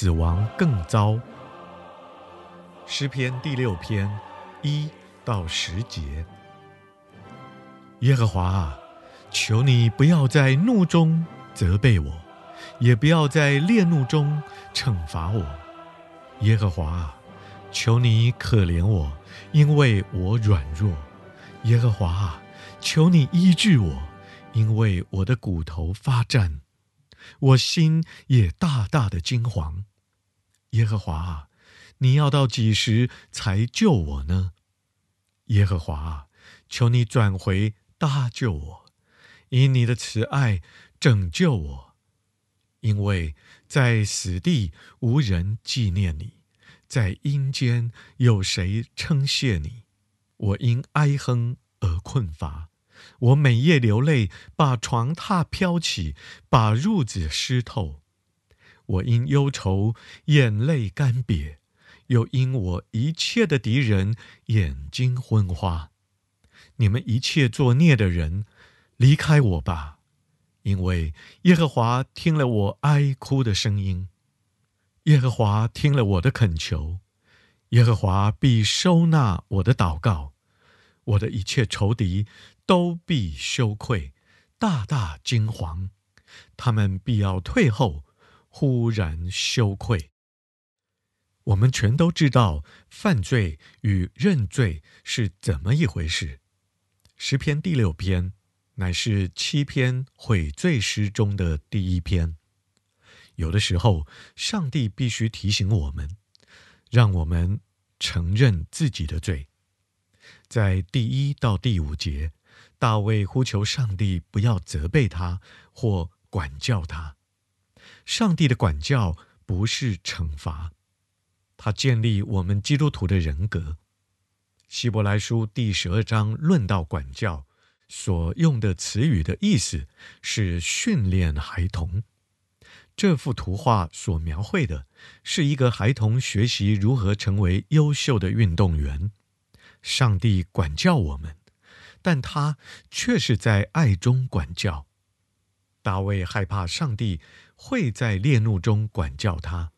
死亡更糟。诗篇第六篇一到十节。耶和华啊，求你不要在怒中责备我，也不要在烈怒中惩罚我。耶和华啊，求你可怜我，因为我软弱。耶和华啊，求你医治我，因为我的骨头发战，我心也大大的惊惶。耶和华啊，你要到几时才救我呢？耶和华啊，求你转回。搭救我，以你的慈爱拯救我，因为在死地无人纪念你，在阴间有谁称谢你？我因哀哼而困乏，我每夜流泪，把床榻漂起，把褥子湿透。我因忧愁眼泪干瘪，又因我一切的敌人眼睛昏花。你们一切作孽的人，离开我吧！因为耶和华听了我哀哭的声音，耶和华听了我的恳求，耶和华必收纳我的祷告，我的一切仇敌都必羞愧，大大惊惶，他们必要退后，忽然羞愧。我们全都知道犯罪与认罪是怎么一回事。诗篇第六篇，乃是七篇悔罪诗中的第一篇。有的时候，上帝必须提醒我们，让我们承认自己的罪。在第一到第五节，大卫呼求上帝不要责备他或管教他。上帝的管教不是惩罚，他建立我们基督徒的人格。希伯来书第十二章论到管教，所用的词语的意思是训练孩童。这幅图画所描绘的是一个孩童学习如何成为优秀的运动员。上帝管教我们，但他却是在爱中管教。大卫害怕上帝会在烈怒中管教他，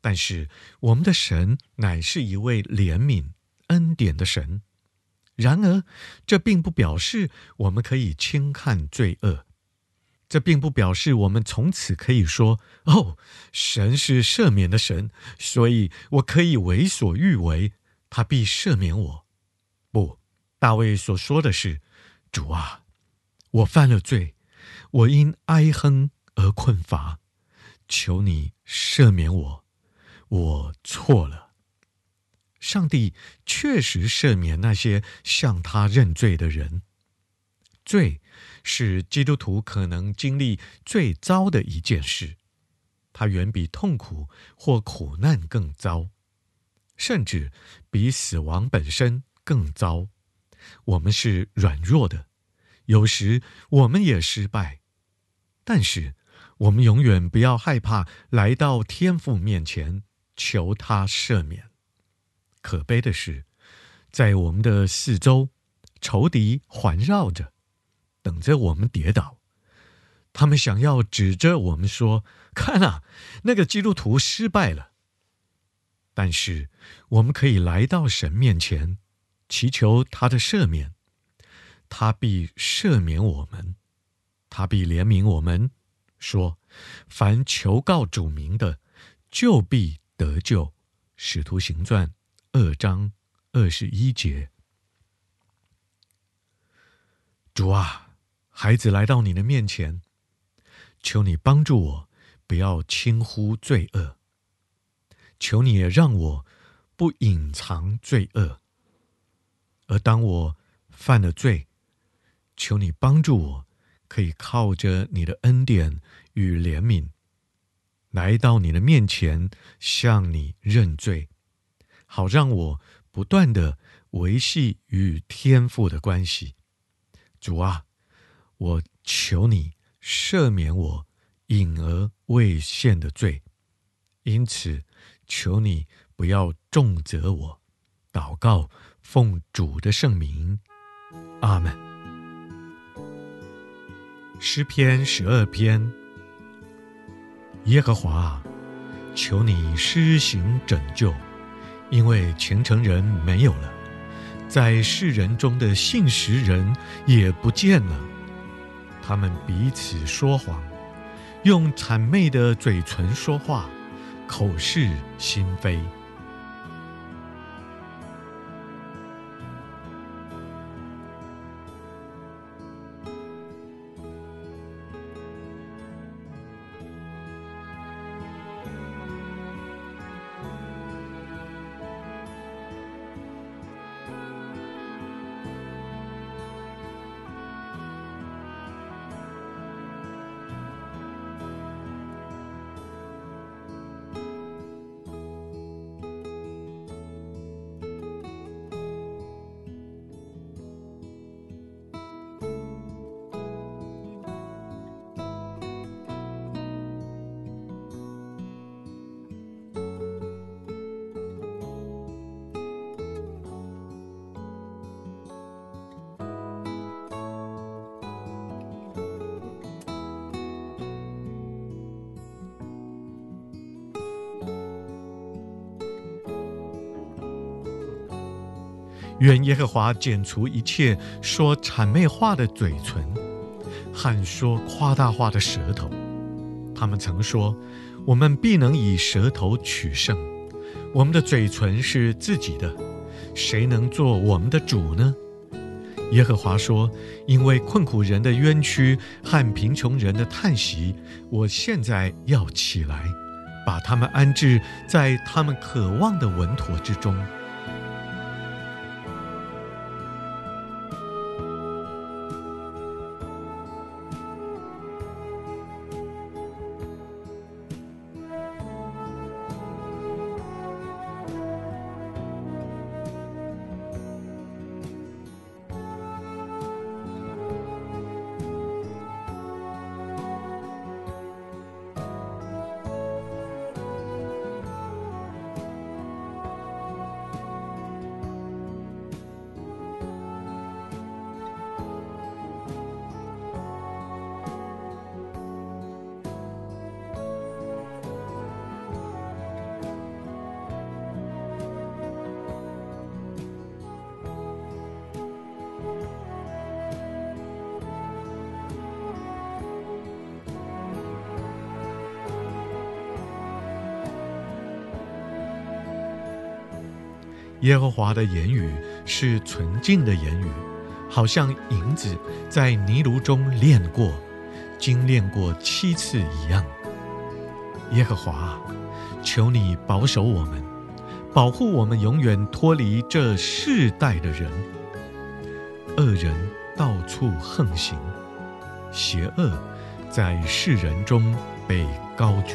但是我们的神乃是一位怜悯。恩典的神，然而这并不表示我们可以轻看罪恶，这并不表示我们从此可以说：“哦，神是赦免的神，所以我可以为所欲为，他必赦免我。”不，大卫所说的是：“主啊，我犯了罪，我因哀哼而困乏，求你赦免我，我错了。”上帝确实赦免那些向他认罪的人。罪是基督徒可能经历最糟的一件事，它远比痛苦或苦难更糟，甚至比死亡本身更糟。我们是软弱的，有时我们也失败，但是我们永远不要害怕来到天父面前求他赦免。可悲的是，在我们的四周，仇敌环绕着，等着我们跌倒。他们想要指着我们说：“看啊，那个基督徒失败了。”但是，我们可以来到神面前，祈求他的赦免。他必赦免我们，他必怜悯我们，说：“凡求告主名的，就必得救。”使徒行传。二章二十一节，主啊，孩子来到你的面前，求你帮助我，不要轻忽罪恶。求你也让我不隐藏罪恶。而当我犯了罪，求你帮助我，可以靠着你的恩典与怜悯，来到你的面前，向你认罪，好让我不断地维系与天父的关系。主啊，我求你赦免我隐而未现的罪，因此求你不要重责我。祷告，奉主的圣名，阿门。诗篇十二篇，耶和华，求你施行拯救，因为虔诚人没有了，在世人中的信实人也不见了。他们彼此说谎，用谄媚的嘴唇说话，口是心非。愿耶和华剪除一切说谄媚话的嘴唇，和说夸大话的舌头。他们曾说：“我们必能以舌头取胜，我们的嘴唇是自己的，谁能做我们的主呢？”耶和华说：“因为困苦人的冤屈和贫穷人的叹息，我现在要起来，把他们安置在他们渴望的稳妥之中。”耶和华的言语是纯净的言语，好像银子在泥炉中炼过，精炼过七次一样。耶和华，求你保守我们，保护我们，永远脱离这世代的人。恶人到处横行，邪恶在世人中被高举。